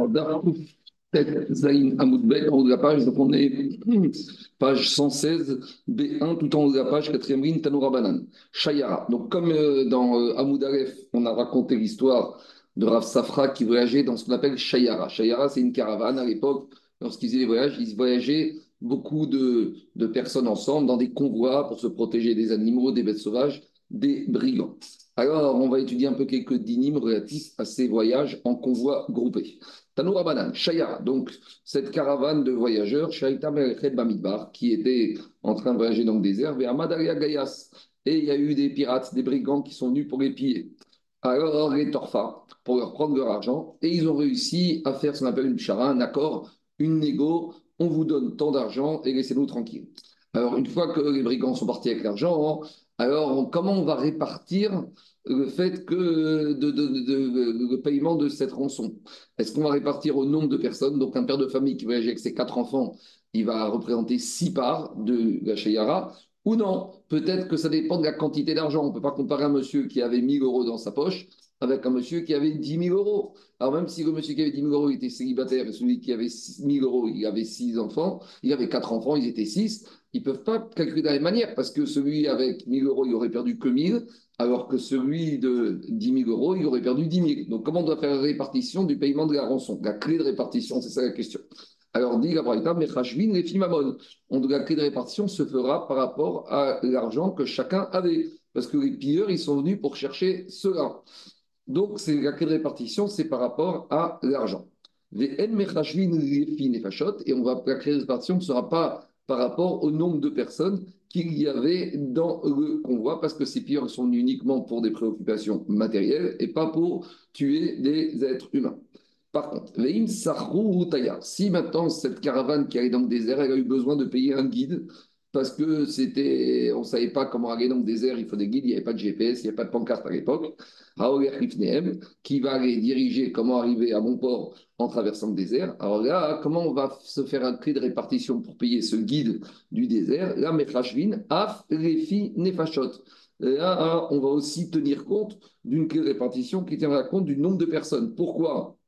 Alors, Darkouf, Zain Amoudbet, en haut de la page, donc on est page 116, B1, tout en haut de la page, quatrième ligne, Tanoura Banan. Shayara. Donc, comme euh, dans euh, Amoud Aleph, on a raconté l'histoire de Rav Safra qui voyageait dans ce qu'on appelle Shayara. Shayara, c'est une caravane à l'époque, lorsqu'ils faisaient des voyages, ils voyageaient beaucoup de personnes ensemble dans des convois pour se protéger des animaux, des bêtes sauvages, des brigands. Alors, on va étudier un peu quelques dynimes relatifs à ces voyages en convoi groupé. Tanoura Banan, Shayara, donc cette caravane de voyageurs, Shaita Bamidbar, qui était en train de voyager dans le désert, vers Madaria Gayas. Et il y a eu des pirates, des brigands qui sont venus pour les piller. Alors, les Torfa, pour leur prendre leur argent, et ils ont réussi à faire ce qu'on appelle une chara, un accord, une négo, on vous donne tant d'argent et laissez-nous tranquilles. Alors, une fois que les brigands sont partis avec l'argent, alors comment on va répartir le fait que le paiement de cette rançon? Est-ce qu'on va répartir au nombre de personnes? Donc, un père de famille qui voyage avec ses quatre enfants, il va représenter six parts de la Shayara, ou non? Peut-être que ça dépend de la quantité d'argent. On ne peut pas comparer un monsieur qui avait 1000 euros dans sa poche avec un monsieur qui avait 10 000 euros. Alors même si le monsieur qui avait 10 000 euros était célibataire et celui qui avait 1 000 euros, il avait 6 enfants, il avait 4 enfants, ils étaient 6, ils ne peuvent pas calculer de la même manière parce que celui avec 1 000 euros, il aurait perdu que 1 000, alors que celui de 10 000 euros, il aurait perdu 10 000. Donc comment on doit faire la répartition du paiement de la rançon? La clé de répartition, c'est ça la question. Alors dit la Braïta, Mechashvin et Fimamon. La clé de répartition se fera par rapport à l'argent que chacun avait. Parce que les pilleurs, ils sont venus pour chercher cela. Donc, c'est la clé de répartition, c'est par rapport à l'argent. Et on va, la clé de répartition? Ne sera pas par rapport au nombre de personnes qu'il y avait dans le convoi, parce que ces pilleurs sont uniquement pour des préoccupations matérielles et pas pour tuer des êtres humains. Par contre, si maintenant cette caravane qui allait dans le désert, elle a eu besoin de payer un guide parce que c'était, on ne savait pas comment aller dans le désert, il faut des guides, il n'y avait pas de GPS, il n'y avait pas de pancarte à l'époque. qui va aller diriger comment arriver à mon port en traversant le désert. Alors là, comment on va se faire un clé de répartition pour payer ce guide du désert? Là, Mechashvin, Af, Refi, Nefashot. Là, on va aussi tenir compte d'une clé de répartition qui tiendra compte du nombre de personnes. Pourquoi?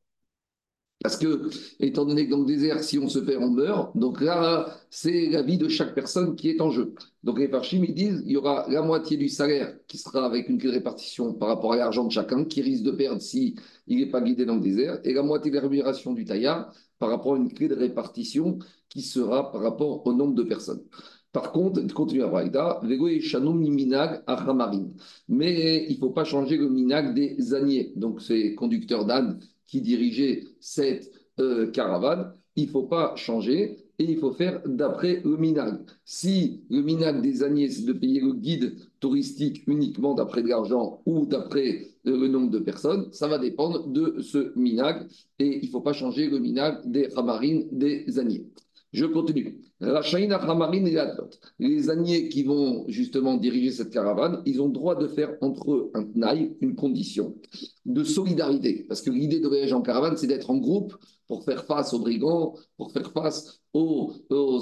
Parce que, étant donné que dans le désert, si on se perd, on meurt. Donc là, c'est la vie de chaque personne qui est en jeu. Donc les Parchim, ils disent il y aura la moitié du salaire qui sera avec une clé de répartition par rapport à l'argent de chacun, qui risque de perdre s'il n'est pas guidé dans le désert, et la moitié de la rémunération du taillard par rapport à une clé de répartition qui sera par rapport au nombre de personnes. Par contre, continue à Braïda, minag à Mais il ne faut pas changer le minag des âniers. Donc, ces conducteurs d'âne qui dirigeait cette euh, caravane, il ne faut pas changer et il faut faire d'après le minag. Si le minag des Agnès, c'est de payer le guide touristique uniquement d'après de l'argent ou d'après euh, le nombre de personnes, ça va dépendre de ce minag et il ne faut pas changer le minag des ramarines des Agnès. Je continue. Les âniers qui vont justement diriger cette caravane, ils ont droit de faire entre eux un tnaï, une condition de solidarité. Parce que l'idée de voyager en caravane, c'est d'être en groupe pour faire face aux brigands, pour faire face aux,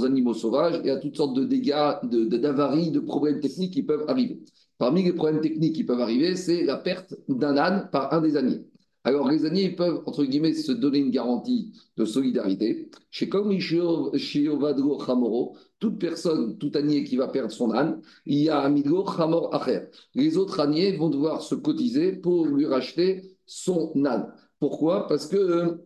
animaux sauvages et à toutes sortes de dégâts, d'avaries, de, de problèmes techniques qui peuvent arriver. Parmi les problèmes techniques qui peuvent arriver, c'est la perte d'un âne par un des âniers. Alors, les âniers peuvent, entre guillemets, se donner une garantie de solidarité. Chez comme Chamoro, toute personne, tout ânier qui va perdre son âne, il y a un Chamor Acher. Les autres âniers vont devoir se cotiser pour lui racheter son âne. Pourquoi? Parce que euh,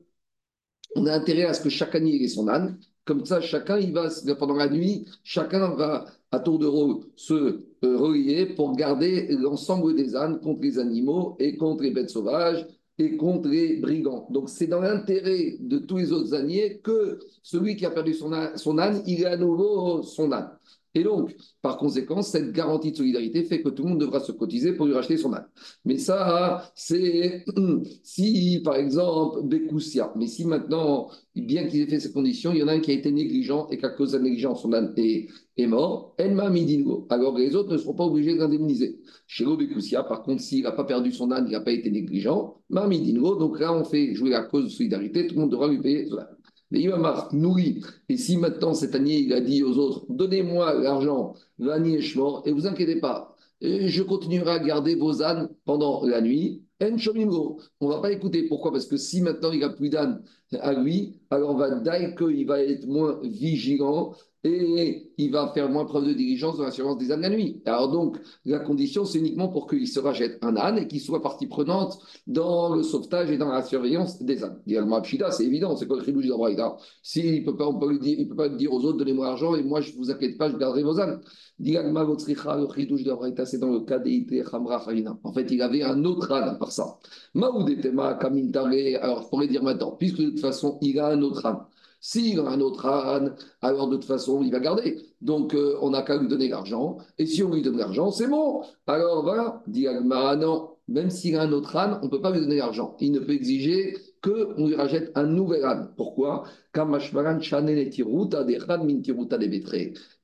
on a intérêt à ce que chaque ânier ait son âne. Comme ça, chacun, il va, pendant la nuit, chacun va à tour de rôle se euh, relier pour garder l'ensemble des ânes contre les animaux et contre les bêtes sauvages et contre les brigands. Donc c'est dans l'intérêt de tous les autres âniers que celui qui a perdu son âne, il a à nouveau son âne. Et donc, par conséquent, cette garantie de solidarité fait que tout le monde devra se cotiser pour lui racheter son âne. Mais ça, c'est si, par exemple, Bekoussia, mais si maintenant, bien qu'il ait fait ces conditions, il y en a un qui a été négligent et qu'à cause de la négligence, son âne est, est mort, Elma Midingo. Alors les autres ne seront pas obligés d'indemniser. Chez Bekoussia, par contre, s'il n'a pas perdu son âne, il n'a pas été négligent, Mamidingo, donc là, on fait jouer la cause de solidarité, tout le monde devra lui payer son âne. Mais il va nourri. Et si maintenant cet année, il a dit aux autres, donnez-moi l'argent, l'année mort, et vous inquiétez pas, je continuerai à garder vos ânes pendant la nuit. On ne va pas écouter. Pourquoi? Parce que si maintenant il a plus d'ânes à lui, alors on va qu'il va être moins vigilant et il va faire moins preuve de diligence dans l'assurance des ânes la nuit. Alors donc, la condition, c'est uniquement pour qu'il se rachète un âne et qu'il soit partie prenante dans le sauvetage et dans la surveillance des ânes. Également, c'est évident, c'est quoi le chidouche d'Abraïta S'il ne peut pas, on peut dire, peut pas dire aux autres, donnez-moi l'argent et moi, je ne vous inquiète pas, je garderai vos ânes. le chidouche d'Abraïta, c'est dans le cas des Khamra En fait, il avait un autre âne par ça. Maoudetema, Kamintare, alors je pourrais dire maintenant, puisque de toute façon, il a un autre âne. S'il a un autre âne, alors de toute façon, il va garder. Donc, euh, on n'a qu'à lui donner l'argent. Et si on lui donne l'argent, c'est bon. Alors voilà, dit Agmara, non, même s'il a un autre âne, on ne peut pas lui donner l'argent. Il ne peut exiger qu'on lui rachète un nouvel âne. Pourquoi?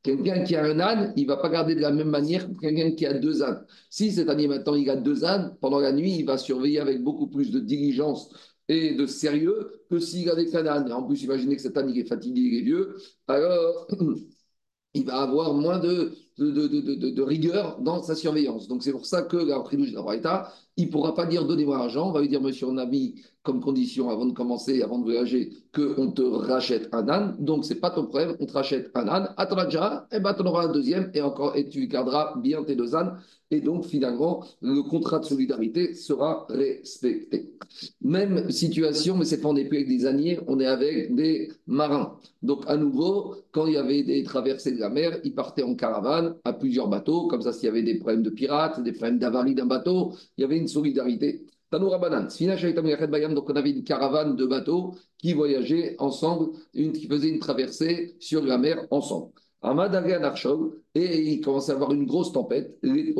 Quelqu'un qui a un âne, il ne va pas garder de la même manière que quelqu'un qui a deux ânes. Si cet année maintenant il a deux ânes, pendant la nuit, il va surveiller avec beaucoup plus de diligence et de sérieux que s'il avait qu'un âne. En plus, imaginez que cet âne, est fatigué, il est vieux, alors il va avoir moins de, de, rigueur dans sa surveillance. Donc c'est pour ça que la de la il ne pourra pas dire donnez-moi l'argent, on va lui dire monsieur, on a mis comme condition avant de commencer, avant de voyager, qu'on te rachète un âne, donc c'est pas ton problème, on te rachète un âne, attends déjà, et ben tu en auras un deuxième, et encore, et tu garderas bien tes deux ânes, et donc finalement, le contrat de solidarité sera respecté. Même situation, mais cette fois on n'est plus avec des âniers, on est avec des marins. Donc à nouveau, quand il y avait des traversées de la mer, ils partaient en caravane à plusieurs bateaux, comme ça s'il y avait des problèmes de pirates, des problèmes d'avarie d'un bateau, il y avait une solidarité. Tanoura Banan, donc on avait une caravane de bateaux qui voyageaient ensemble, une, qui faisait une traversée sur la mer ensemble. Et il commençait à avoir une grosse tempête, les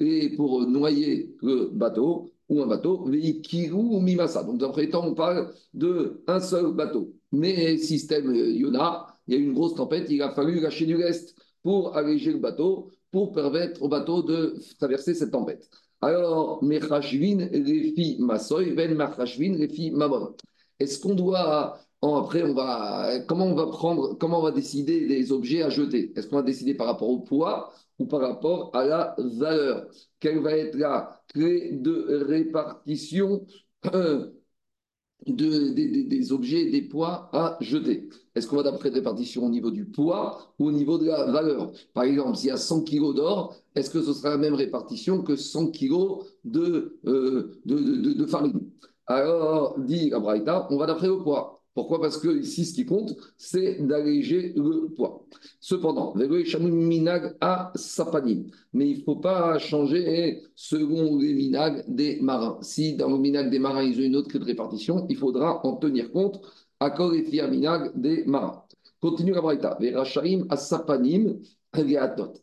et pour noyer le bateau, ou un bateau, ou Mimasa. Donc, dans le temps, on parle d'un seul bateau. Mais système Yona, il y a eu une grosse tempête, il a fallu lâcher du reste pour alléger le bateau, pour permettre au bateau de traverser cette tempête. Alors, Mechashvin, Refi Masoy, Ben Mechashvin, Refi Mamon. Est-ce qu'on doit, après, on va, comment on va prendre, comment on va décider des objets à jeter? Est-ce qu'on va décider par rapport au poids ou par rapport à la valeur? Quelle va être la clé de répartition? Des objets, des poids à jeter. Est-ce qu'on va d'après répartition au niveau du poids ou au niveau de la valeur? Par exemple, s'il y a 100 kg d'or, est-ce que ce sera la même répartition que 100 kg de, euh, de, de, farine? Alors, dit Abraïta, on va d'après le poids. Pourquoi? Parce que ici, ce qui compte, c'est d'alléger le poids. Cependant, minag à sapanim. Mais il ne faut pas changer selon les minag des marins. Si dans le minag des marins, ils ont une autre répartition, il faudra en tenir compte à et minag des marins. Continue la braïta. à sapanim.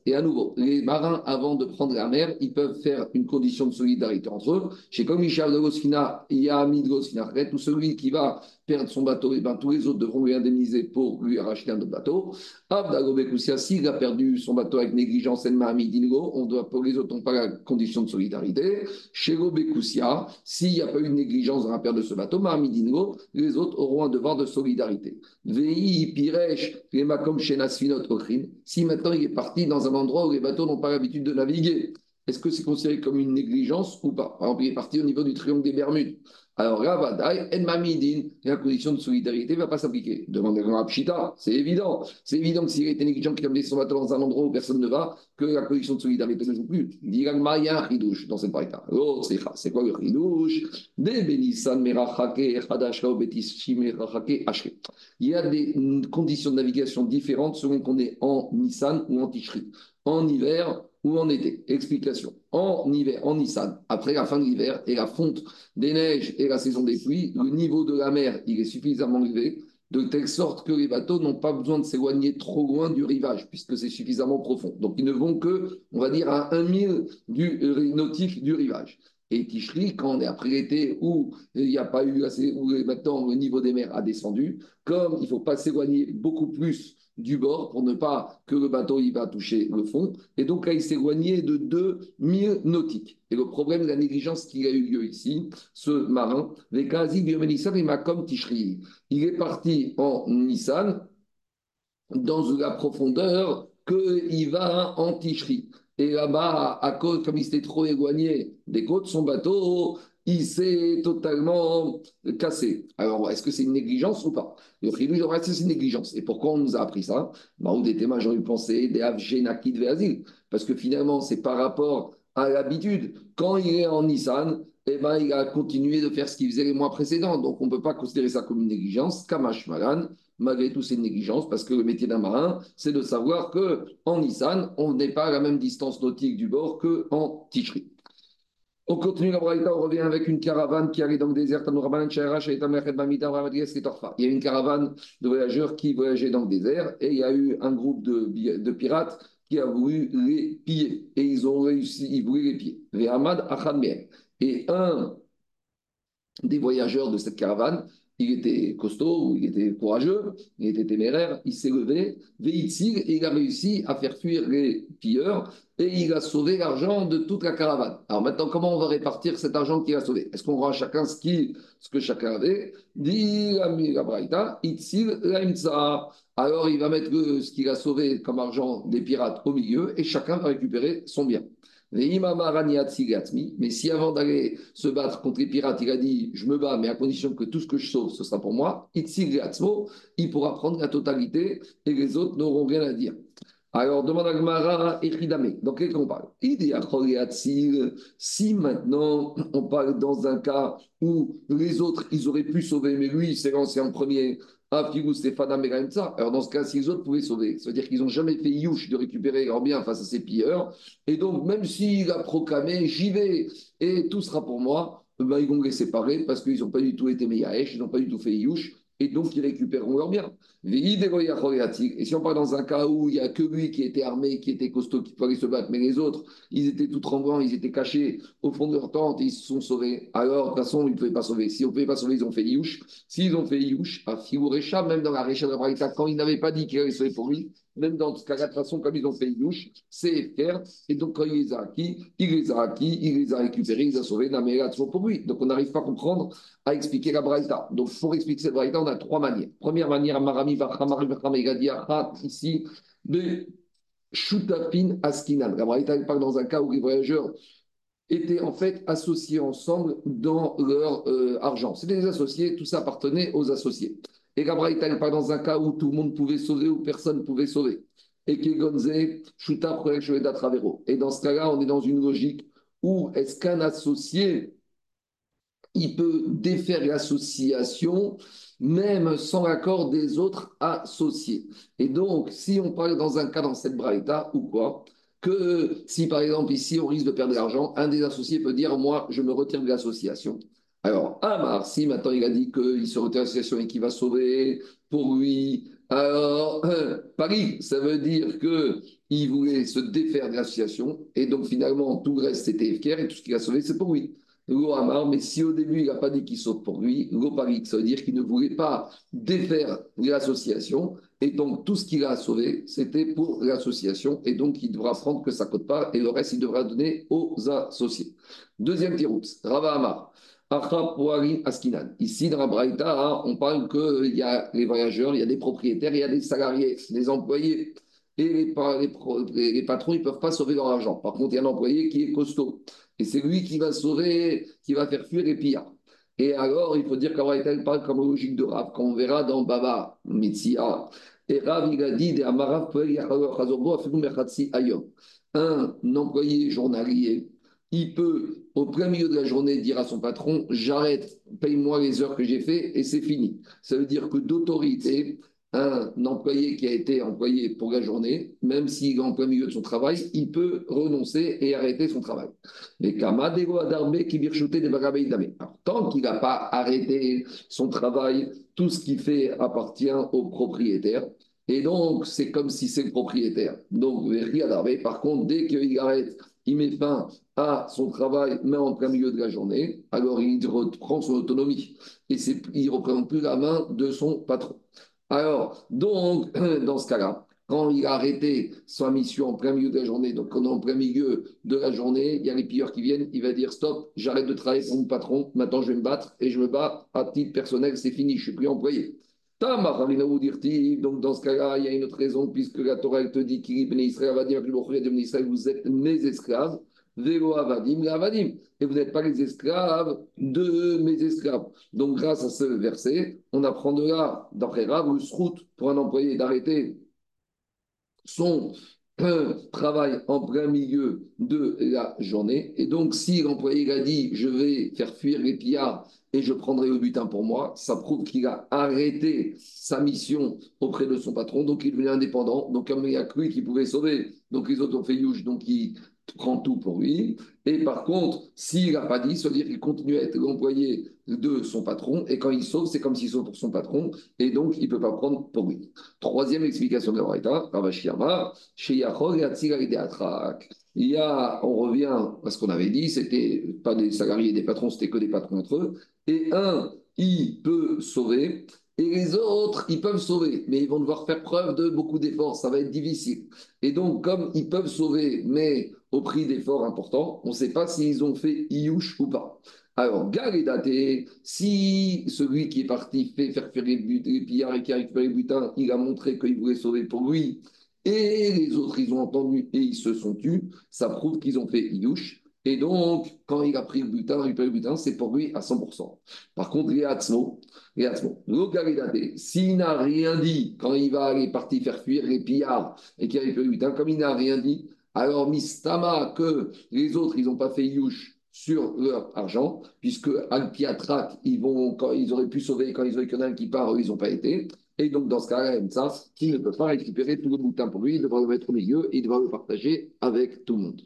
Et à nouveau, les marins, avant de prendre la mer, ils peuvent faire une condition de solidarité entre eux. Chez comme Michel de Gosfina, il y a Ami de Gosfina, tout celui qui va perdre son bateau, et ben, tous les autres devront lui indemniser pour lui racheter un autre bateau. Abdagobekousia, s'il a perdu son bateau avec négligence, on doit, pour les autres n'ont pas la condition de solidarité. Chez Bekousia, s'il n'y a pas eu de négligence dans la perte de ce bateau, Mahamidingo, les autres auront un devoir de solidarité. Vei, Piresh, Makom, Shenasfinot, Ochrin. Si maintenant il est parti dans un endroit où les bateaux n'ont pas l'habitude de naviguer, est-ce que c'est considéré comme une négligence ou pas? Par exemple, il est parti au niveau du triangle des Bermudes. Alors, Ravadai, Enmamidin, la condition de solidarité ne va pas s'appliquer. Demandez à Pshita, c'est évident. C'est évident que s'il était négligent qui a mis son bateau dans un endroit où personne ne va, que la condition de solidarité ne joue plus. Ridouche dans cette parita. Oh, c'est quoi le ridouche? Il y a des conditions de navigation différentes selon qu'on est en Nissan ou en Tishri. En hiver, ou en été Explication. En hiver, en Nissan, après la fin de l'hiver et la fonte des neiges et la saison des pluies, le niveau de la mer il est suffisamment élevé de telle sorte que les bateaux n'ont pas besoin de s'éloigner trop loin du rivage, puisque c'est suffisamment profond. Donc ils ne vont que, on va dire, à un mille du nautique du rivage. Et Tichri, quand on est après l'été où il n'y a pas eu assez, où maintenant le niveau des mers a descendu, comme il ne faut pas s'éloigner beaucoup plus du bord pour ne pas que le bateau il va toucher le fond. Et donc là, il éloigné de 2000 nautiques. Et le problème de la négligence qui a eu lieu ici, ce marin, il est parti en Nissan dans la profondeur qu'il va en Tichri. Et Et là-bas, à cause, comme il s'était trop éloigné des côtes, son bateau, il s'est totalement cassé. Alors, est-ce que c'est une négligence ou pas? Le chidouche de c'est une négligence. Et pourquoi on nous a appris ça? Maoud et Théma, j'aurais pensé des Avgenakid Veazil. Parce que finalement, c'est par rapport à l'habitude. Quand il est en Nissan, eh ben, il a continué de faire ce qu'il faisait les mois précédents. Donc, on ne peut pas considérer ça comme une négligence. Kamash Malan, malgré tout, c'est une négligence parce que le métier d'un marin, c'est de savoir qu'en Nissan, on n'est pas à la même distance nautique du bord qu'en Ticherie. On continue la braïta, on revient avec une caravane qui arrive dans le désert. Il y a une caravane de voyageurs qui voyageaient dans le désert et il y a eu un groupe de, de pirates qui a voulu les piller. Et ils ont réussi, ils voulaient les piller. Et un des voyageurs de cette caravane, il était costaud, il était courageux, il était téméraire, il s'est levé, et il a réussi à faire fuir les pilleurs et il a sauvé l'argent de toute la caravane. Alors maintenant, comment on va répartir cet argent qu'il a sauvé? Est-ce qu'on rend à chacun ce, qui, ce que chacun avait? Alors il va mettre ce qu'il a sauvé comme argent des pirates au milieu et chacun va récupérer son bien. Mais si avant d'aller se battre contre les pirates, il a dit Je me bats, mais à condition que tout ce que je sauve, ce sera pour moi, il pourra prendre la totalité et les autres n'auront rien à dire. Alors, demande à Gmara et Ridame. Donc, qu'est-ce qu'on parle? Si maintenant on parle dans un cas où les autres, ils auraient pu sauver, mais lui, il s'est lancé en premier, alors, dans ce cas, si les autres pouvaient sauver, ça veut dire qu'ils n'ont jamais fait youch de récupérer leur bien face à ces pilleurs. Et donc, même s'il a proclamé, j'y vais et tout sera pour moi, ben, ils vont les séparer parce qu'ils n'ont pas du tout été Meyaesh, ils n'ont pas du tout fait youch et donc ils récupéreront leur bien. Et si on parle dans un cas où il n'y a que lui qui était armé, qui était costaud, qui pouvait se battre, mais les autres, ils étaient tout tremblants, ils étaient cachés au fond de leur tente et ils se sont sauvés. Alors, de toute façon, ils ne pouvaient pas sauver. Si on ne pouvait pas sauver, ils ont fait Youch. S'ils ont fait Youch, à Figurecha, même dans la Récha de la quand ils n'avaient pas dit qu'ils allaient sauver pour lui, même dans ce cas-là, de façon, comme ils ont fait Youch, c'est FKR. Et donc, quand il les a acquis, il les a acquis, il les a récupérés, il les a sauvés, Naméra, toujours pour lui. Donc, on n'arrive pas à comprendre, à expliquer la Braïta. Donc, pour expliquer cette Braïta, on a trois manières. Première manière, Marami, Vachamari, ici, de Shutafin Askinan. La Braïta, parle dans un cas où les voyageurs étaient en fait associés ensemble dans leur euh, argent. C'était des associés, tout ça appartenait aux associés. Et la Braïta, parle dans un cas où tout le monde pouvait sauver ou personne ne pouvait sauver. Et Kegonze, Shuta, Travero. Et dans ce cas-là, on est dans une logique où est-ce qu'un associé, il peut défaire l'association même sans l'accord des autres associés. Et donc, si on parle dans un cas dans cette braïta, ou quoi Que si par exemple ici on risque de perdre de l'argent, un des associés peut dire Moi, je me retire de l'association. Alors, Amar, si maintenant il a dit qu'il se retire de l'association et qu'il va sauver pour lui, alors, Paris, ça veut dire qu'il voulait se défaire de l'association et donc finalement tout le reste c'était FKR et tout ce qu'il a sauvé c'est pour lui mais si au début il n'a pas dit qu'il saute pour lui, Parik, ça veut dire qu'il ne voulait pas défaire l'association, et donc tout ce qu'il a sauvé, c'était pour l'association, et donc il devra prendre que ça coûte pas, et le reste il devra donner aux associés. Deuxième tirout, Rava Amar. Ici, dans la Braïta, on parle qu'il y a les voyageurs, il y a des propriétaires, il y a des salariés, des employés. Et les, les patrons, ils ne peuvent pas sauver leur argent. Par contre, il y a un employé qui est costaud. Et c'est lui qui va sauver, qui va faire fuir les pillards. Et alors, il faut dire qu'Abraïta parle comme logique de Rav, qu'on verra dans Baba Mitzia. Et Rav, il a dit un employé journalier, il peut, au plein milieu de la journée, dire à son patron J'arrête, paye-moi les heures que j'ai fait et c'est fini. Ça veut dire que d'autorité, un employé qui a été employé pour la journée, même s'il est en plein milieu de son travail, il peut renoncer et arrêter son travail. Mais tant qu'il n'a pas arrêté son travail, tout ce qu'il fait appartient au propriétaire. Et donc, c'est comme si c'est le propriétaire. Donc, par contre, dès qu'il arrête, il met fin à son travail, mais en plein milieu de la journée, alors il reprend son autonomie. Et il ne reprend plus la main de son patron. Alors, donc, dans ce cas-là, quand il a arrêté sa mission en plein milieu de la journée, donc quand on est en plein milieu de la journée, il y a les pilleurs qui viennent, il va dire stop, j'arrête de travailler pour mon patron, maintenant je vais me battre et je me bats à titre personnel, c'est fini, je ne suis plus employé. Donc, dans ce cas-là, il y a une autre raison, puisque la Torah te dit qu'il Israël, vous êtes mes esclaves. Vélo avadim, avadim. Et vous n'êtes pas les esclaves de mes esclaves. Donc, grâce à ce verset, on apprendra, d'après Rav, le pour un employé d'arrêter son travail en plein milieu de la journée. Et donc, si l'employé a dit je vais faire fuir les pillards et je prendrai le butin pour moi, ça prouve qu'il a arrêté sa mission auprès de son patron, donc il est indépendant. Donc, il n'y a que lui qui pouvait sauver, donc les autres ont fait donc il prend tout pour lui. Et par contre, s'il n'a pas dit, ça veut dire qu'il continue à être l'employé de son patron. Et quand il sauve, c'est comme s'il sauve pour son patron. Et donc, il ne peut pas prendre pour lui. Troisième explication de la Braïta, chez Yachol et. Il y a, on revient à ce qu'on avait dit, c'était pas des salariés et des patrons, c'était que des patrons entre eux. Et un, il peut sauver et les autres, ils peuvent sauver, mais ils vont devoir faire preuve de beaucoup d'efforts. Ça va être difficile. Et donc, comme ils peuvent sauver, mais au prix d'efforts importants, on ne sait pas s'ils ont fait Iouche ou pas. Alors, daté, si celui qui est parti fait faire faire les, pillards et qui a récupéré les butins, il a montré qu'il voulait sauver pour lui, et les autres, ils ont entendu et ils se sont tus, ça prouve qu'ils ont fait Iouche. Et donc, quand il a pris le butin, récupéré le butin, c'est pour lui à 100%. Par contre, les Hatzmo, les s'il n'a rien dit quand il va aller partir faire fuir les pillards et qu'il a récupéré le butin, comme il n'a rien dit, alors Mistama, que les autres, ils n'ont pas fait Yush sur leur argent, puisque Alpiatrak, ils, vont, ils auraient pu sauver quand ils ont eu un qui part, ils n'ont pas été. Et donc, dans ce cas-là, qui ne peut pas récupérer tout le boutin pour lui, il devra le mettre au milieu et il devra le partager avec tout le monde.